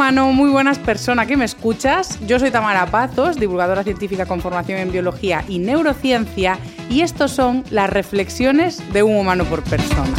Humano, muy buenas persona que me escuchas. Yo soy Tamara Pazos, divulgadora científica con formación en biología y neurociencia, y estos son las reflexiones de un humano por persona.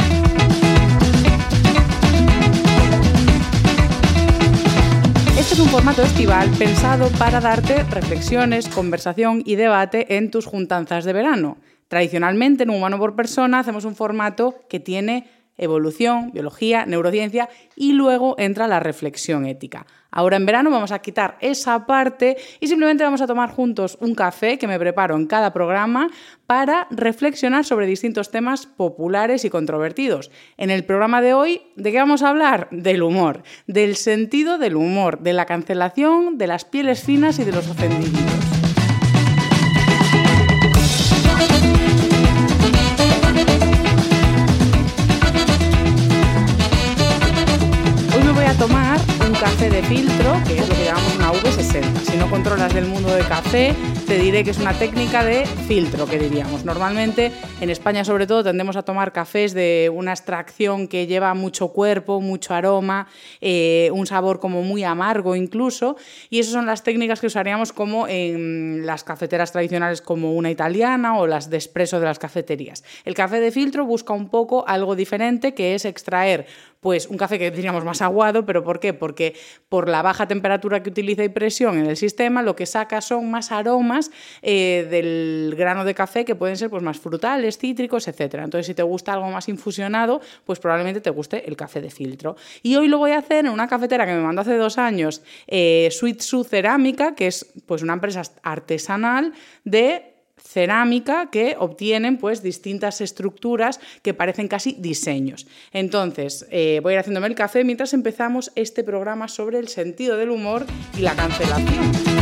Este es un formato estival pensado para darte reflexiones, conversación y debate en tus juntanzas de verano. Tradicionalmente, en un humano por persona, hacemos un formato que tiene evolución, biología, neurociencia y luego entra la reflexión ética. Ahora en verano vamos a quitar esa parte y simplemente vamos a tomar juntos un café que me preparo en cada programa para reflexionar sobre distintos temas populares y controvertidos. En el programa de hoy, ¿de qué vamos a hablar? Del humor, del sentido del humor, de la cancelación, de las pieles finas y de los ofendidos. De filtro, que es lo que llamamos una V60. Si no controlas del mundo del café, te diré que es una técnica de filtro, que diríamos. Normalmente, en España sobre todo, tendemos a tomar cafés de una extracción que lleva mucho cuerpo, mucho aroma, eh, un sabor como muy amargo incluso, y esas son las técnicas que usaríamos como en las cafeteras tradicionales como una italiana o las de espresso de las cafeterías. El café de filtro busca un poco algo diferente, que es extraer pues un café que diríamos más aguado, pero ¿por qué? Porque por la baja temperatura que utiliza y presión en el sistema, lo que saca son más aromas eh, del grano de café que pueden ser pues, más frutales, cítricos, etc. Entonces, si te gusta algo más infusionado, pues probablemente te guste el café de filtro. Y hoy lo voy a hacer en una cafetera que me mandó hace dos años, eh, Cerámica, que es pues, una empresa artesanal de cerámica que obtienen pues distintas estructuras que parecen casi diseños. Entonces, eh, voy a ir haciéndome el café mientras empezamos este programa sobre el sentido del humor y la cancelación.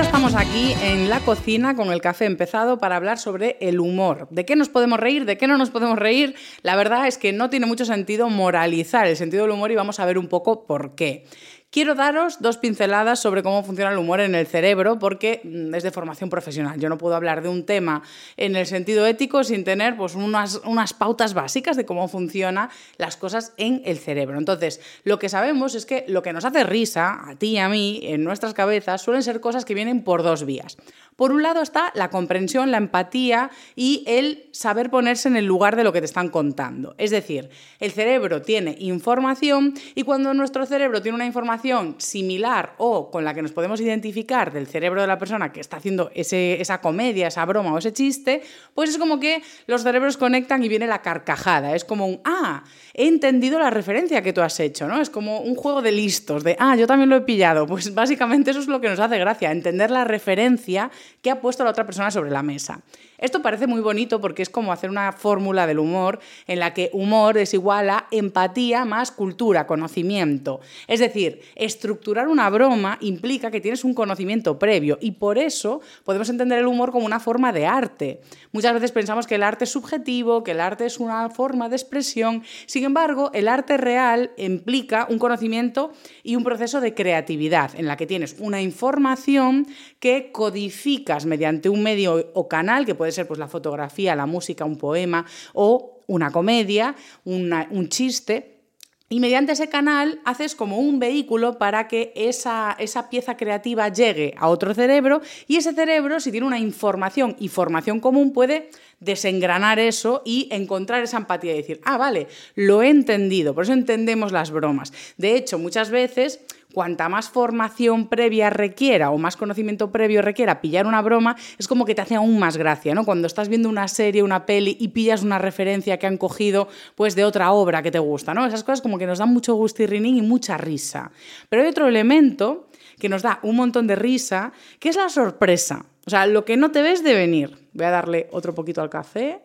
Estamos aquí en la cocina con el café empezado para hablar sobre el humor. ¿De qué nos podemos reír? ¿De qué no nos podemos reír? La verdad es que no tiene mucho sentido moralizar el sentido del humor y vamos a ver un poco por qué. Quiero daros dos pinceladas sobre cómo funciona el humor en el cerebro, porque mm, es de formación profesional. Yo no puedo hablar de un tema en el sentido ético sin tener pues, unas, unas pautas básicas de cómo funcionan las cosas en el cerebro. Entonces, lo que sabemos es que lo que nos hace risa, a ti y a mí, en nuestras cabezas, suelen ser cosas que vienen por dos vías. Por un lado está la comprensión, la empatía y el saber ponerse en el lugar de lo que te están contando. Es decir, el cerebro tiene información y cuando nuestro cerebro tiene una información similar o con la que nos podemos identificar del cerebro de la persona que está haciendo esa comedia, esa broma o ese chiste, pues es como que los cerebros conectan y viene la carcajada. Es como un, ah, he entendido la referencia que tú has hecho, ¿no? Es como un juego de listos, de, ah, yo también lo he pillado. Pues básicamente eso es lo que nos hace gracia, entender la referencia que ha puesto la otra persona sobre la mesa. Esto parece muy bonito porque es como hacer una fórmula del humor en la que humor es igual a empatía más cultura, conocimiento. Es decir, estructurar una broma implica que tienes un conocimiento previo y por eso podemos entender el humor como una forma de arte. Muchas veces pensamos que el arte es subjetivo, que el arte es una forma de expresión. Sin embargo, el arte real implica un conocimiento y un proceso de creatividad en la que tienes una información que codificas mediante un medio o canal que puede ser pues, la fotografía, la música, un poema o una comedia, un chiste. Y mediante ese canal haces como un vehículo para que esa, esa, pieza creativa llegue a otro cerebro y ese cerebro, si tiene una información y formación común, puede desengranar eso y encontrar esa empatía y decir, ah, vale, lo he entendido, por eso entendemos las bromas. De hecho, muchas veces cuanta más formación previa requiera o más conocimiento previo requiera pillar una broma, es como que te hace aún más gracia, ¿no? Cuando estás viendo una serie, una peli y pillas una referencia que han cogido pues de otra obra que te gusta, ¿no? Esas cosas como que nos dan mucho gusto y y mucha risa. Pero hay otro elemento que nos da un montón de risa, que es la sorpresa. O sea, lo que no te ves de venir. Voy a darle otro poquito al café.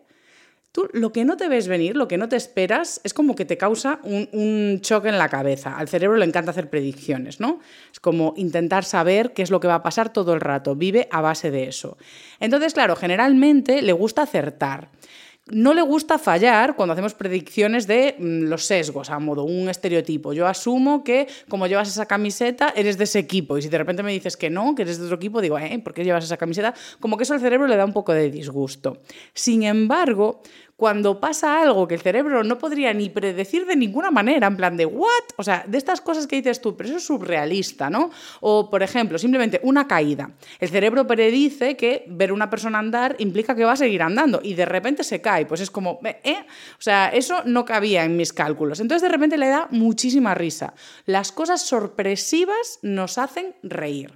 Tú lo que no te ves venir, lo que no te esperas, es como que te causa un, un, choque en la cabeza. Al cerebro le encanta hacer predicciones, ¿no? Es como intentar saber qué es lo que va a pasar todo el rato. Vive a base de eso. Entonces, claro, generalmente le gusta acertar no le gusta fallar cuando hacemos predicciones de mm, los sesgos, a modo un estereotipo. Yo asumo que como llevas esa camiseta, eres de ese equipo. Y si de repente me dices que no, que eres de otro equipo, digo, ¿eh? ¿Por qué llevas esa camiseta? Como que eso al cerebro le da un poco de disgusto. Sin embargo, cuando pasa algo que el cerebro no podría ni predecir de ninguna manera, en plan de, ¿what? O sea, de estas cosas que dices tú, pero eso es surrealista, ¿no? O, por ejemplo, simplemente una caída. El cerebro predice que ver una persona andar implica que va a seguir andando y de repente se cae. Pues es como, ¿eh? O sea, eso no cabía en mis cálculos. Entonces, de repente le da muchísima risa. Las cosas sorpresivas nos hacen reír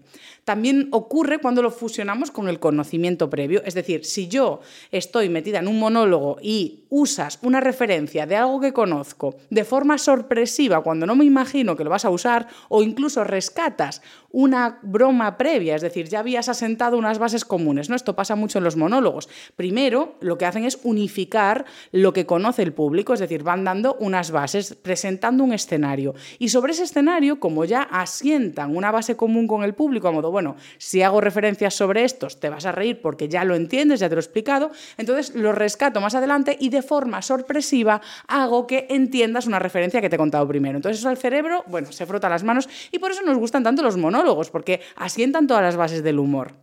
también ocurre cuando lo fusionamos con el conocimiento previo. Es decir, si yo estoy metida en un monólogo y usas una referencia de algo que conozco de forma sorpresiva cuando no me imagino que lo vas a usar, o incluso rescatas una broma previa, es decir, ya habías asentado unas bases comunes. ¿no? Esto pasa mucho en los monólogos. Primero, lo que hacen es unificar lo que conoce el público, es decir, van dando unas bases, presentando un escenario. Y sobre ese escenario, como ya asientan una base común con el público, a modo, bueno, si hago referencias sobre estos, te vas a reír porque ya lo entiendes, ya te lo he explicado, entonces lo rescato más adelante y de forma sorpresiva hago que entiendas una referencia que te he contado primero. Entonces eso al cerebro, bueno, se frota las manos y por eso nos gustan tanto los monólogos, porque asientan todas las bases del humor.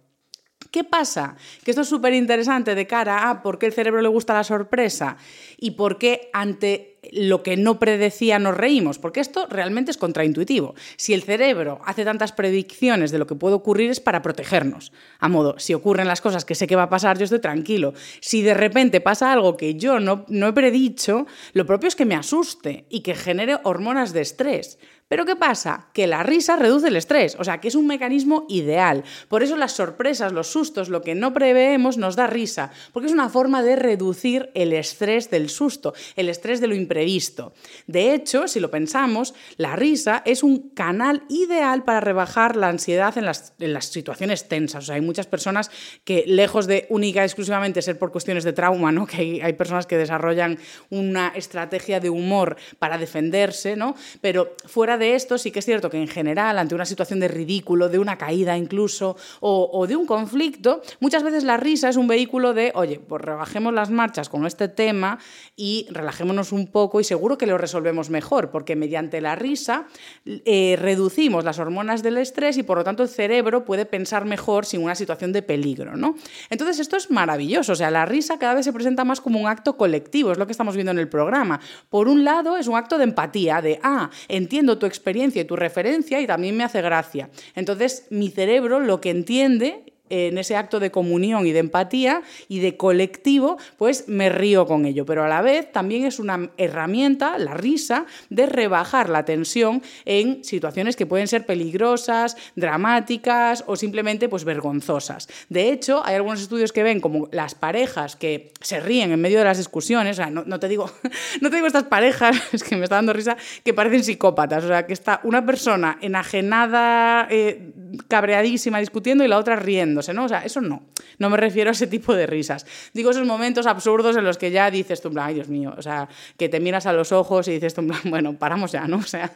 ¿Qué pasa? Que esto es súper interesante de cara a por qué el cerebro le gusta la sorpresa y por qué ante lo que no predecía nos reímos, porque esto realmente es contraintuitivo. Si el cerebro hace tantas predicciones de lo que puede ocurrir es para protegernos. A modo, si ocurren las cosas que sé que va a pasar, yo estoy tranquilo. Si de repente pasa algo que yo no, no he predicho, lo propio es que me asuste y que genere hormonas de estrés. Pero ¿qué pasa? Que la risa reduce el estrés, o sea, que es un mecanismo ideal. Por eso las sorpresas, los sustos, lo que no preveemos nos da risa, porque es una forma de reducir el estrés del susto, el estrés de lo imprevisto. De hecho, si lo pensamos, la risa es un canal ideal para rebajar la ansiedad en las, situaciones tensas. O sea, hay muchas personas que, lejos de única y exclusivamente ser por cuestiones de trauma, ¿no? que hay, hay personas que desarrollan una estrategia de humor para defenderse, ¿no? pero fuera de esto, sí que es cierto que en general, ante una situación de ridículo, de una caída incluso, o, de un conflicto, muchas veces la risa es un vehículo de, oye, pues rebajemos las marchas con este tema y relajémonos un poco y seguro que lo resolvemos mejor, porque mediante la risa eh, reducimos las hormonas del estrés y por lo tanto el cerebro puede pensar mejor sin una situación de peligro, ¿no? Entonces esto es maravilloso, o sea, la risa cada vez se presenta más como un acto colectivo, es lo que estamos viendo en el programa. Por un lado es un acto de empatía, de, ah, entiendo tu experiencia y tu referencia y también me hace gracia. Entonces, mi cerebro lo que entiende en ese acto de comunión y de empatía y de colectivo, pues me río con ello. Pero a la vez también es una herramienta, la risa, de rebajar la tensión en situaciones que pueden ser peligrosas, dramáticas o simplemente pues vergonzosas. De hecho, hay algunos estudios que ven como las parejas que se ríen en medio de las discusiones, o sea, no, te digo, no te digo estas parejas, es que me está dando risa, que parecen psicópatas, o sea, que está una persona enajenada, eh, cabreadísima discutiendo y la otra riendo ¿no? O sea, eso no. No me refiero a ese tipo de risas. Digo esos momentos absurdos en los que ya dices tú, ay Dios mío, o sea, que te miras a los ojos y dices tú, bueno, paramos ya, ¿no? O sea,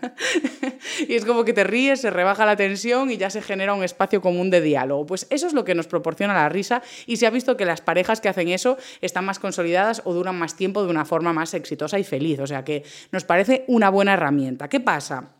y es como que te ríes, se rebaja la tensión y ya se genera un espacio común de diálogo. Pues eso es lo que nos proporciona la risa y se ha visto que las parejas que hacen eso están más consolidadas o duran más tiempo de una forma más exitosa y feliz. O sea que nos parece una buena herramienta. ¿Qué pasa?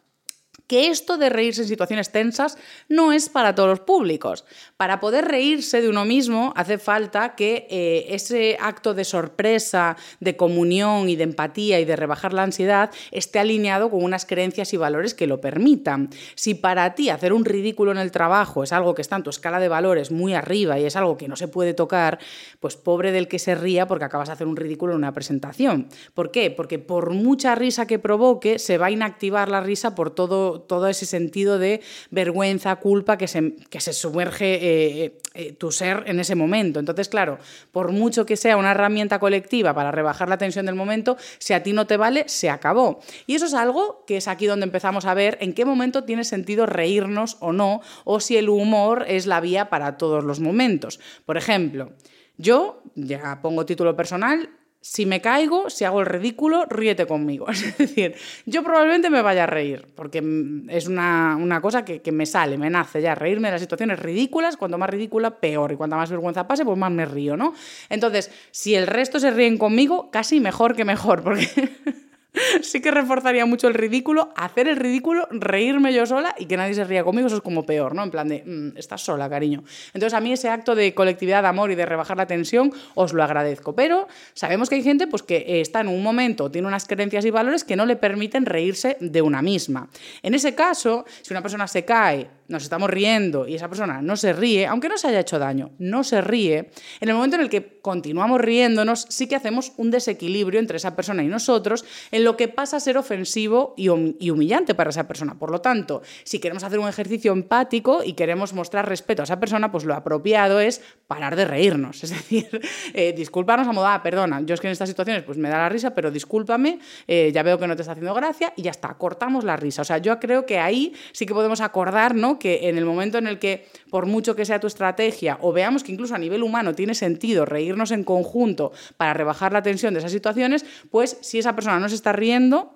Que esto de reírse en situaciones tensas no es para todos los públicos. Para poder reírse de uno mismo hace falta que eh, ese acto de sorpresa, de comunión y de empatía y de rebajar la ansiedad esté alineado con unas creencias y valores que lo permitan. Si para ti hacer un ridículo en el trabajo es algo que está en tu escala de valores muy arriba y es algo que no se puede tocar, pues pobre del que se ría porque acabas de hacer un ridículo en una presentación. ¿Por qué? Porque por mucha risa que provoque, se va a inactivar la risa por todo todo, ese sentido de vergüenza, culpa que se, que se sumerge eh, eh, tu ser en ese momento. Entonces, claro, por mucho que sea una herramienta colectiva para rebajar la tensión del momento, si a ti no te vale, se acabó. Y eso es algo que es aquí donde empezamos a ver en qué momento tiene sentido reírnos o no, o si el humor es la vía para todos los momentos. Por ejemplo, yo, ya pongo título personal, si me caigo, si hago el ridículo, ríete conmigo. Es decir, yo probablemente me vaya a reír, porque es una, cosa que, que, me sale, me nace ya, reírme de las situaciones ridículas, cuanto más ridícula, peor, y cuanta más vergüenza pase, pues más me río, ¿no? Entonces, si el resto se ríen conmigo, casi mejor que mejor, porque sí que reforzaría mucho el ridículo, hacer el ridículo, reírme yo sola y que nadie se ría conmigo, eso es como peor, ¿no? En plan de, mm, estás sola, cariño. Entonces a mí ese acto de colectividad, de amor y de rebajar la tensión, os lo agradezco. Pero sabemos que hay gente pues, que está en un momento, tiene unas creencias y valores que no le permiten reírse de una misma. En ese caso, si una persona se cae, nos estamos riendo y esa persona no se ríe, aunque no se haya hecho daño, no se ríe, en el momento en el que continuamos riéndonos, sí que hacemos un desequilibrio entre esa persona y nosotros, lo que pasa a ser ofensivo y humillante para esa persona. Por lo tanto, si queremos hacer un ejercicio empático y queremos mostrar respeto a esa persona, pues lo apropiado es parar de reírnos. Es decir, eh, disculparnos a modo, ah, perdona, yo es que en estas situaciones pues me da la risa, pero discúlpame, eh, ya veo que no te está haciendo gracia y ya está, cortamos la risa. O sea, yo creo que ahí sí que podemos acordar, ¿no? que en el momento en el que, por mucho que sea tu estrategia, o veamos que incluso a nivel humano tiene sentido reírnos en conjunto para rebajar la tensión de esas situaciones, pues si esa persona no se está riendo,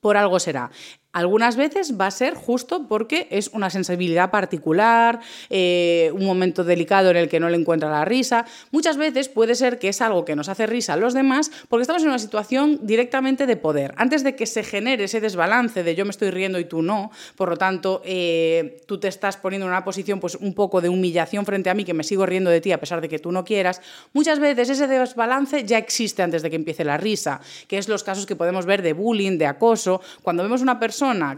por algo será. Algunas veces va a ser justo porque es una sensibilidad particular, eh, un momento delicado en el que no le encuentra la risa. Muchas veces puede ser que es algo que nos hace risa a los demás porque estamos en una situación directamente de poder. Antes de que se genere ese desbalance de yo me estoy riendo y tú no, por lo tanto, eh, tú te estás poniendo en una posición pues, un poco de humillación frente a mí, que me sigo riendo de ti a pesar de que tú no quieras, muchas veces ese desbalance ya existe antes de que empiece la risa, que es los casos que podemos ver de bullying, de acoso. Cuando vemos una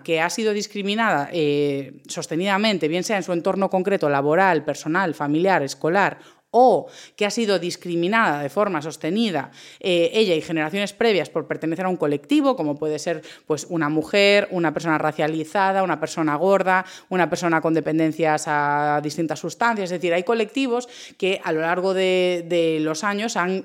que ha sido discriminada eh, sostenidamente, bien sea en su entorno concreto, laboral, personal, familiar, escolar o que ha sido discriminada de forma sostenida eh, ella y generaciones previas por pertenecer a un colectivo, como puede ser pues, una mujer, una persona racializada, una persona gorda, una persona con dependencias a distintas sustancias. Es decir, hay colectivos que a lo largo de, los años han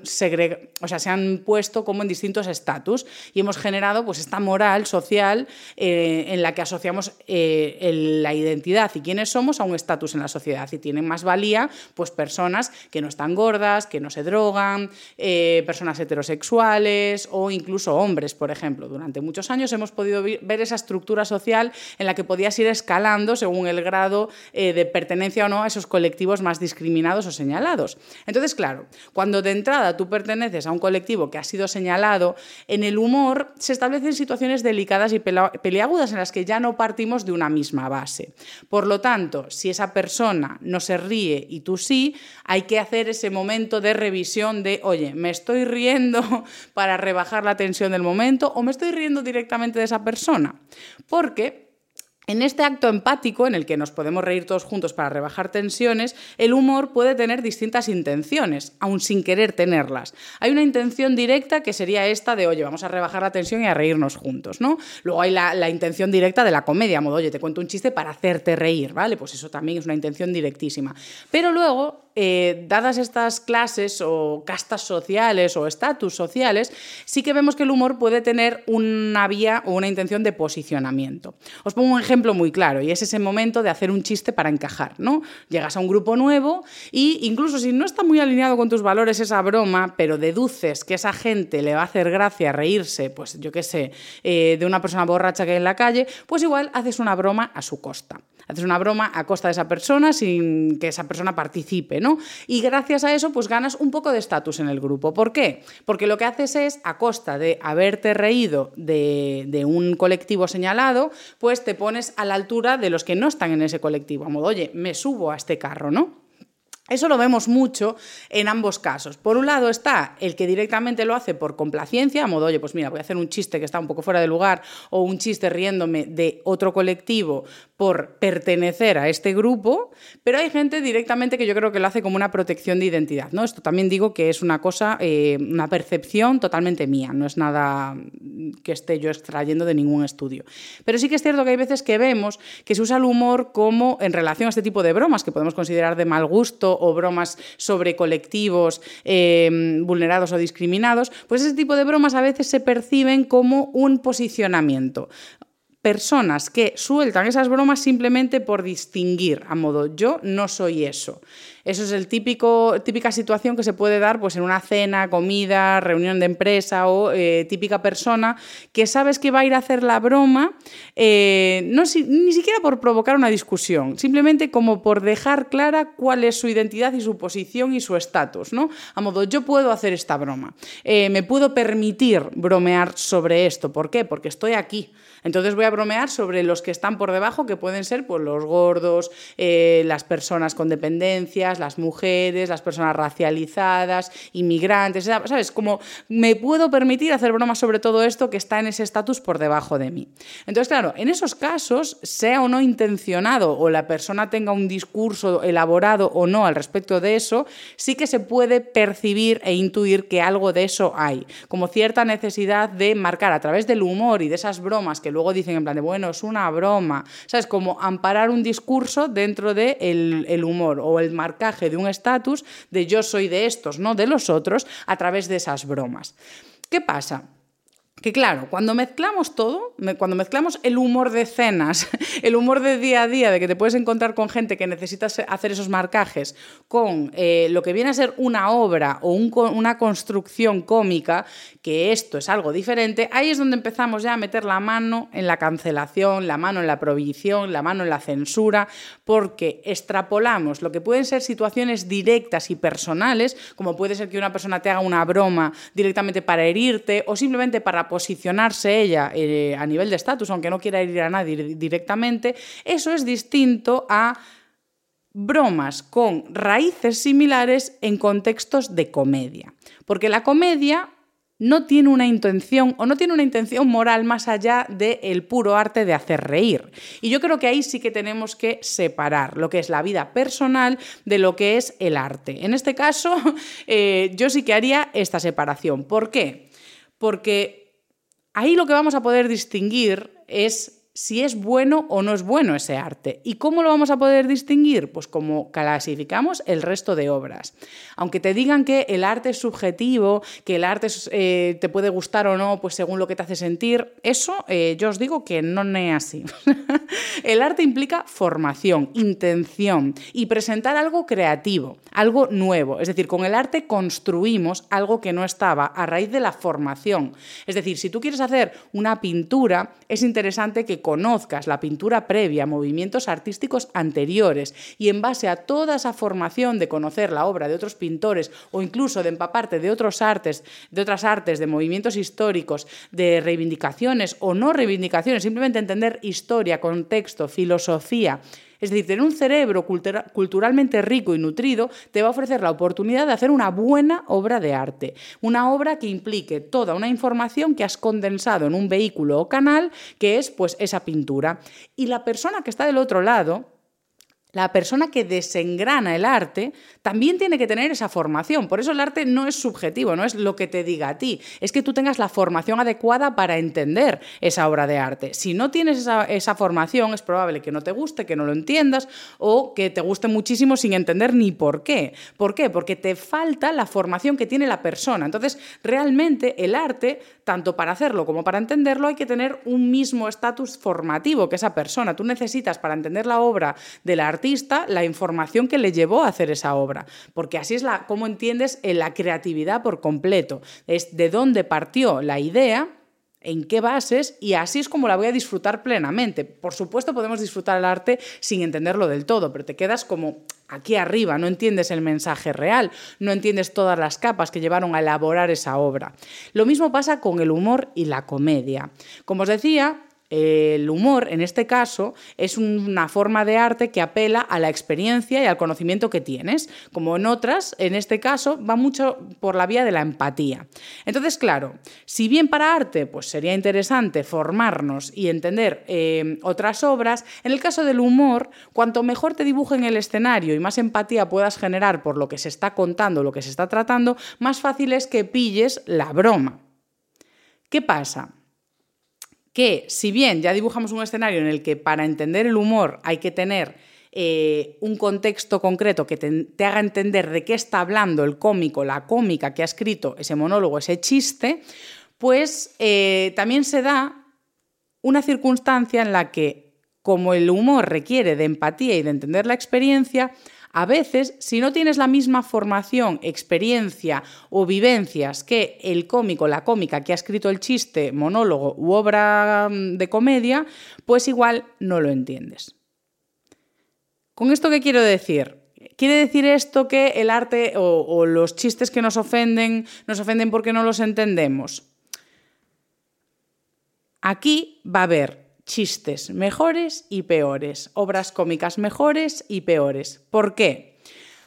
o sea, se han puesto como en distintos estatus y hemos generado pues, esta moral social eh, en la que asociamos eh, la identidad y quiénes somos a un estatus en la sociedad y tienen más valía pues, personas que no están gordas, que no se drogan, eh, personas heterosexuales o incluso hombres, por ejemplo. Durante muchos años hemos podido ver esa estructura social en la que podías ir escalando según el grado eh, de pertenencia o no a esos colectivos más discriminados o señalados. Entonces, claro, cuando de entrada tú perteneces a un colectivo que ha sido señalado, en el humor se establecen situaciones delicadas y peliagudas en las que ya no partimos de una misma base. Por lo tanto, si esa persona no se ríe y tú sí, hay que hacer ese momento de revisión de, oye, ¿me estoy riendo para rebajar la tensión del momento o me estoy riendo directamente de esa persona? Porque En este acto empático, en el que nos podemos reír todos juntos para rebajar tensiones, el humor puede tener distintas intenciones, aun sin querer tenerlas. Hay una intención directa que sería esta de, oye, vamos a rebajar la tensión y a reírnos juntos, ¿no? Luego hay la, intención directa de la comedia, modo, oye, te cuento un chiste para hacerte reír, ¿vale? Pues eso también es una intención directísima. Pero luego eh, dadas estas clases o castas sociales o estatus sociales, sí que vemos que el humor puede tener una vía o una intención de posicionamiento. Os pongo un ejemplo muy claro y es ese momento de hacer un chiste para encajar, ¿no? Llegas a un grupo nuevo y incluso si no está muy alineado con tus valores esa broma, pero deduces que esa gente le va a hacer gracia reírse, pues yo qué sé, eh, de una persona borracha que hay en la calle, pues igual haces una broma a su costa haces una broma a costa de esa persona sin que esa persona participe, ¿no? Y gracias a eso, pues ganas un poco de estatus en el grupo. ¿Por qué? Porque lo que haces es, a costa de haberte reído de, un colectivo señalado, pues te pones a la altura de los que no están en ese colectivo. A modo, oye, me subo a este carro, ¿no? Eso lo vemos mucho en ambos casos. Por un lado está el que directamente lo hace por complacencia, a modo, oye, pues mira, voy a hacer un chiste que está un poco fuera de lugar o un chiste riéndome de otro colectivo por pertenecer a este grupo, pero hay gente directamente que yo creo que lo hace como una protección de identidad. ¿no? Esto también digo que es una cosa, eh, una percepción totalmente mía, no es nada que esté yo extrayendo de ningún estudio. Pero sí que es cierto que hay veces que vemos que se usa el humor como en relación a este tipo de bromas que podemos considerar de mal gusto o bromas sobre colectivos eh, vulnerados o discriminados, pues ese tipo de bromas a veces se perciben como un posicionamiento personas que sueltan esas bromas simplemente por distinguir, a modo yo no soy eso. Eso es el típico, típica situación que se puede dar pues, en una cena, comida, reunión de empresa o eh, típica persona que sabes que va a ir a hacer la broma, eh, no, ni siquiera por provocar una discusión, simplemente como por dejar clara cuál es su identidad y su posición y su estatus. ¿no? A modo, yo puedo hacer esta broma, eh, me puedo permitir bromear sobre esto. ¿Por qué? Porque estoy aquí. Entonces voy a bromear sobre los que están por debajo, que pueden ser pues, los gordos, las personas con dependencias, las mujeres, las personas racializadas, inmigrantes, ¿sabes? Como me puedo permitir hacer bromas sobre todo esto que está en ese estatus por debajo de mí. Entonces, claro, en esos casos, sea o no intencionado o la persona tenga un discurso elaborado o no al respecto de eso, sí que se puede percibir e intuir que algo de eso hay, como cierta necesidad de marcar a través del humor y de esas bromas que luego dicen en plan de, bueno, es una broma, ¿sabes? Como amparar un discurso dentro del de el humor o el marcar de un estatus de yo soy de estos, no de los otros, a través de esas bromas. ¿Qué pasa? Que claro, cuando mezclamos todo, cuando mezclamos el humor de cenas, el humor de día a día, de que te puedes encontrar con gente que necesita hacer esos marcajes, con eh, lo que viene a ser una obra o una construcción cómica, que esto es algo diferente, ahí es donde empezamos ya a meter la mano en la cancelación, la mano en la prohibición, la mano en la censura, porque extrapolamos lo que pueden ser situaciones directas y personales, como puede ser que una persona te haga una broma directamente para herirte o simplemente para posicionarse ella eh, a nivel de estatus, aunque no quiera ir a nadie directamente, eso es distinto a bromas con raíces similares en contextos de comedia. Porque la comedia no tiene una intención o no tiene una intención moral más allá del puro arte de hacer reír. Y yo creo que ahí sí que tenemos que separar lo que es la vida personal de lo que es el arte. En este caso, eh, yo sí que haría esta separación. ¿Por qué? Porque Ahí lo que vamos a poder distinguir es si es bueno o no es bueno ese arte. ¿Y cómo lo vamos a poder distinguir? Pues como clasificamos el resto de obras. Aunque te digan que el arte es subjetivo, que el arte eh, te puede gustar o no, pues según lo que te hace sentir, eso eh, yo os digo que no es así. el arte implica formación, intención y presentar algo creativo, algo nuevo. Es decir, con el arte construimos algo que no estaba a raíz de la formación. Es decir, si tú quieres hacer una pintura, es interesante que conozcas la pintura previa, movimientos artísticos anteriores y en base a toda esa formación de conocer la obra de otros pintores o incluso de empaparte de otros artes, de otras artes, de movimientos históricos, de reivindicaciones o no reivindicaciones, simplemente entender historia, contexto, filosofía, Es decir, tener un cerebro culturalmente rico y nutrido te va a ofrecer la oportunidad de hacer una buena obra de arte, una obra que implique toda una información que has condensado en un vehículo o canal, que es pues esa pintura. Y la persona que está del otro lado, la persona que desengrana el arte también tiene que tener esa formación. Por eso el arte no es subjetivo, no es lo que te diga a ti. Es que tú tengas la formación adecuada para entender esa obra de arte. Si no tienes esa, formación, es probable que no te guste, que no lo entiendas o que te guste muchísimo sin entender ni por qué. ¿Por qué? Porque te falta la formación que tiene la persona. Entonces, realmente el arte, tanto para hacerlo como para entenderlo, hay que tener un mismo estatus formativo que esa persona. Tú necesitas para entender la obra del artista la información que le llevó a hacer esa obra, porque así es la, como entiendes la creatividad por completo, es de dónde partió la idea en qué bases y así es como la voy a disfrutar plenamente. Por supuesto podemos disfrutar el arte sin entenderlo del todo, pero te quedas como aquí arriba, no entiendes el mensaje real, no entiendes todas las capas que llevaron a elaborar esa obra. Lo mismo pasa con el humor y la comedia. Como os decía, el humor, en este caso, es una forma de arte que apela a la experiencia y al conocimiento que tienes. Como en otras, en este caso, va mucho por la vía de la empatía. Entonces, claro, si bien para arte pues sería interesante formarnos y entender eh, otras obras, en el caso del humor, cuanto mejor te dibujen el escenario y más empatía puedas generar por lo que se está contando, lo que se está tratando, más fácil es que pilles la broma. ¿Qué pasa? Que si bien ya dibujamos un escenario en el que para entender el humor hay que tener eh, un contexto concreto que te, haga entender de qué está hablando el cómico, la cómica que ha escrito ese monólogo, ese chiste, pues eh, también se da una circunstancia en la que, como el humor requiere de empatía y de entender la experiencia, a veces, si no tienes la misma formación, experiencia o vivencias que el cómico, la cómica que ha escrito el chiste, monólogo u obra mm, de comedia, pues igual no lo entiendes. ¿Con esto qué quiero decir? ¿Quiere decir esto que el arte o, o, los chistes que nos ofenden nos ofenden porque no los entendemos? Aquí va a haber chistes mejores y peores, obras cómicas mejores y peores. ¿Por qué?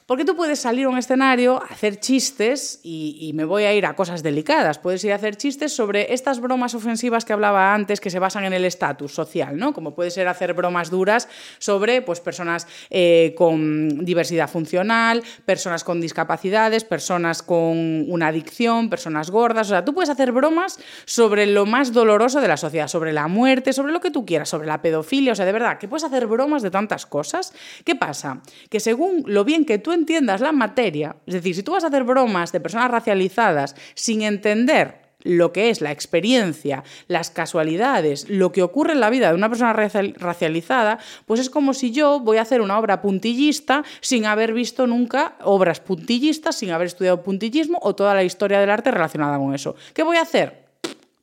Porque tú puedes salir a un escenario, hacer chistes, y, me voy a ir a cosas delicadas, puedes ir a hacer chistes sobre estas bromas ofensivas que hablaba antes, que se basan en el estatus social, ¿no? Como puede ser hacer bromas duras sobre pues, personas eh, con diversidad funcional, personas con discapacidades, personas con una adicción, personas gordas. O sea, tú puedes hacer bromas sobre lo más doloroso de la sociedad, sobre la muerte, sobre lo que tú quieras, sobre la pedofilia. O sea, de verdad, que puedes hacer bromas de tantas cosas. ¿Qué pasa? Que según lo bien que tú entiendas la materia, es decir, si tú vas a hacer bromas de personas racializadas sin entender lo que es la experiencia, las casualidades, lo que ocurre en la vida de una persona racializada, pues es como si yo voy a hacer una obra puntillista sin haber visto nunca obras puntillistas, sin haber estudiado puntillismo o toda la historia del arte relacionada con eso. ¿Qué voy a hacer?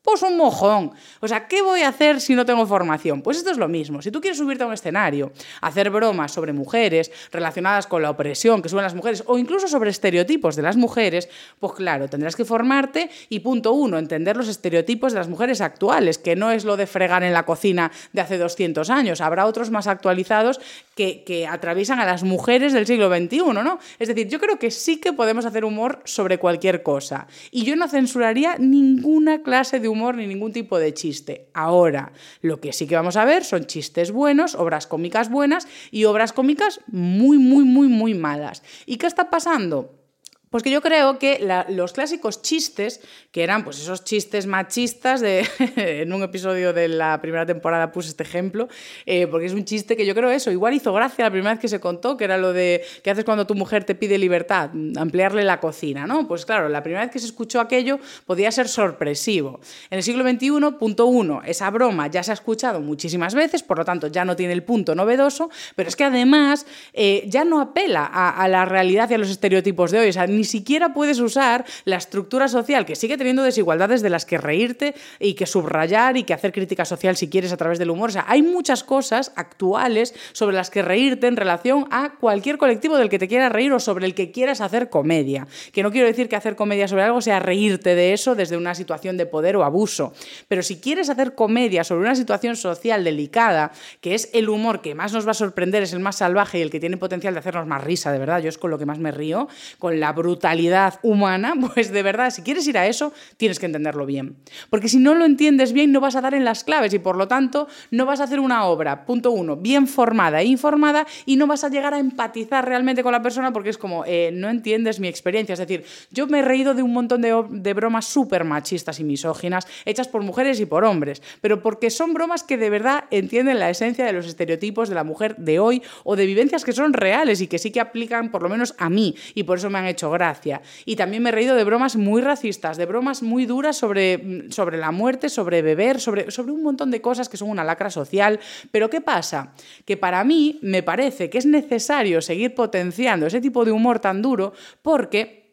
Pues un mojón. O sea, ¿qué voy a hacer si no tengo formación? Pues esto es lo mismo. Si tú quieres subirte a un escenario, hacer bromas sobre mujeres relacionadas con la opresión que suben las mujeres o incluso sobre estereotipos de las mujeres, pues claro, tendrás que formarte y punto uno, entender los estereotipos de las mujeres actuales, que no es lo de fregar en la cocina de hace 200 años. Habrá otros más actualizados que, que atraviesan a las mujeres del siglo XXI, ¿no? Es decir, yo creo que sí que podemos hacer humor sobre cualquier cosa. Y yo no censuraría ninguna clase de humor humor ni ningún tipo de chiste. Ahora, lo que sí que vamos a ver son chistes buenos, obras cómicas buenas y obras cómicas muy, muy, muy, muy malas. ¿Y qué está pasando? Pues que yo creo que los clásicos chistes, que eran pues esos chistes machistas, de, en un episodio de la primera temporada puse este ejemplo, eh, porque es un chiste que yo creo eso, igual hizo gracia la primera vez que se contó, que era lo de ¿qué haces cuando tu mujer te pide libertad? Ampliarle la cocina, ¿no? Pues claro, la primera vez que se escuchó aquello podía ser sorpresivo. En el siglo XXI, punto uno, esa broma ya se ha escuchado muchísimas veces, por lo tanto ya no tiene el punto novedoso, pero es que además eh, ya no apela a, la realidad y a los estereotipos de hoy, ni siquiera puedes usar la estructura social que sigue teniendo desigualdades de las que reírte y que subrayar y que hacer crítica social si quieres a través del humor. O sea, hay muchas cosas actuales sobre las que reírte en relación a cualquier colectivo del que te quieras reír o sobre el que quieras hacer comedia. Que no quiero decir que hacer comedia sobre algo sea reírte de eso desde una situación de poder o abuso, pero si quieres hacer comedia sobre una situación social delicada, que es el humor que más nos va a sorprender, es el más salvaje y el que tiene potencial de hacernos más risa, de verdad, yo es con lo que más me río, con la brutalidad humana, pues de verdad, si quieres ir a eso, tienes que entenderlo bien. Porque si no lo entiendes bien, no vas a dar en las claves y por lo tanto no vas a hacer una obra, punto uno, bien formada e informada y no vas a llegar a empatizar realmente con la persona porque es como, eh, no entiendes mi experiencia. Es decir, yo me he reído de un montón de, de bromas súper machistas y misóginas hechas por mujeres y por hombres, pero porque son bromas que de verdad entienden la esencia de los estereotipos de la mujer de hoy o de vivencias que son reales y que sí que aplican por lo menos a mí y por eso me han hecho Y también me he reído de bromas muy racistas, de bromas muy duras sobre, sobre la muerte, sobre beber, sobre, sobre un montón de cosas que son una lacra social. Pero ¿qué pasa? Que para mí me parece que es necesario seguir potenciando ese tipo de humor tan duro porque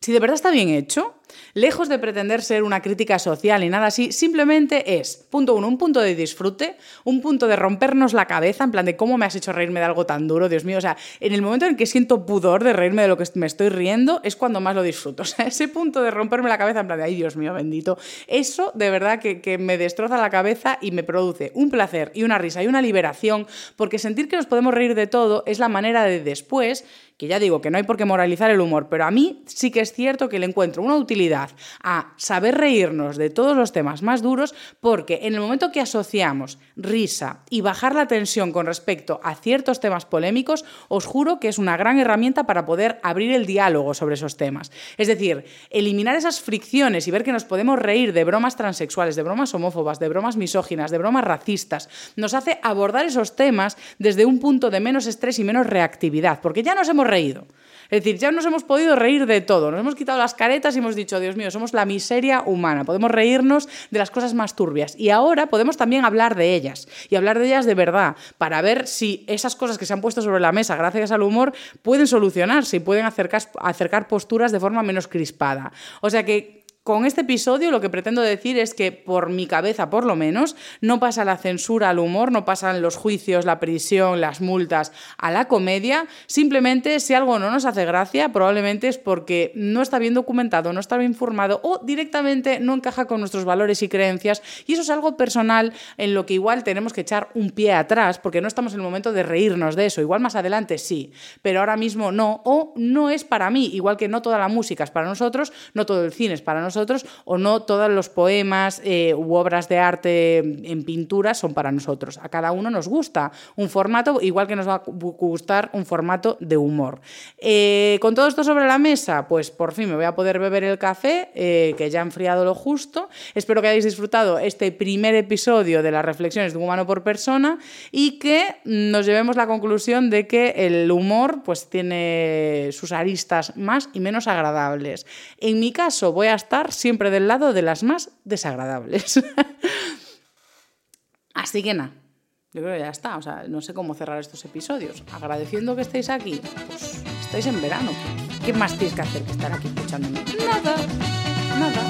si de verdad está bien hecho, Lejos de pretender ser una crítica social y nada así, simplemente es, punto uno, un punto de disfrute, un punto de rompernos la cabeza, en plan de cómo me has hecho reírme de algo tan duro, Dios mío. O sea, en el momento en que siento pudor de reírme de lo que me estoy riendo, es cuando más lo disfruto. O sea, ese punto de romperme la cabeza, en plan de, ay, Dios mío, bendito. Eso de verdad que, que me destroza la cabeza y me produce un placer y una risa y una liberación, porque sentir que nos podemos reír de todo es la manera de después que ya digo que no hay por qué moralizar el humor, pero a mí sí que es cierto que le encuentro una utilidad a saber reírnos de todos los temas más duros, porque en el momento que asociamos risa y bajar la tensión con respecto a ciertos temas polémicos, os juro que es una gran herramienta para poder abrir el diálogo sobre esos temas. Es decir, eliminar esas fricciones y ver que nos podemos reír de bromas transexuales, de bromas homófobas, de bromas misóginas, de bromas racistas, nos hace abordar esos temas desde un punto de menos estrés y menos reactividad, porque ya nos hemos reído. Es decir, ya nos hemos podido reír de todo, nos hemos quitado las caretas y hemos dicho, Dios mío, somos la miseria humana, podemos reírnos de las cosas más turbias. Y ahora podemos también hablar de ellas, y hablar de ellas de verdad, para ver si esas cosas que se han puesto sobre la mesa gracias al humor pueden solucionarse y pueden acercar, acercar posturas de forma menos crispada. O sea que con este episodio lo que pretendo decir es que por mi cabeza, por lo menos, no pasa la censura al humor, no pasan los juicios, la prisión, las multas a la comedia. Simplemente si algo no nos hace gracia, probablemente es porque no está bien documentado, no está bien informado o directamente no encaja con nuestros valores y creencias. Y eso es algo personal en lo que igual tenemos que echar un pie atrás porque no estamos en el momento de reírnos de eso. Igual más adelante sí, pero ahora mismo no. O no es para mí, igual que no toda la música es para nosotros, no todo el cine es para nosotros nosotros o no todos los poemas eh, u obras de arte en pintura son para nosotros. A cada uno nos gusta un formato, igual que nos va a gustar un formato de humor. Eh, con todo esto sobre la mesa, pues por fin me voy a poder beber el café, eh, que ya ha enfriado lo justo. Espero que hayáis disfrutado este primer episodio de las reflexiones de un humano por persona y que nos llevemos la conclusión de que el humor pues tiene sus aristas más y menos agradables. En mi caso voy a estar siempre del lado de las más desagradables. Así que nada, yo creo que ya está. O sea, no sé cómo cerrar estos episodios. Agradeciendo que estéis aquí, pues estáis en verano. ¿Qué más tienes que hacer que estar aquí escuchándome? Nada, nada.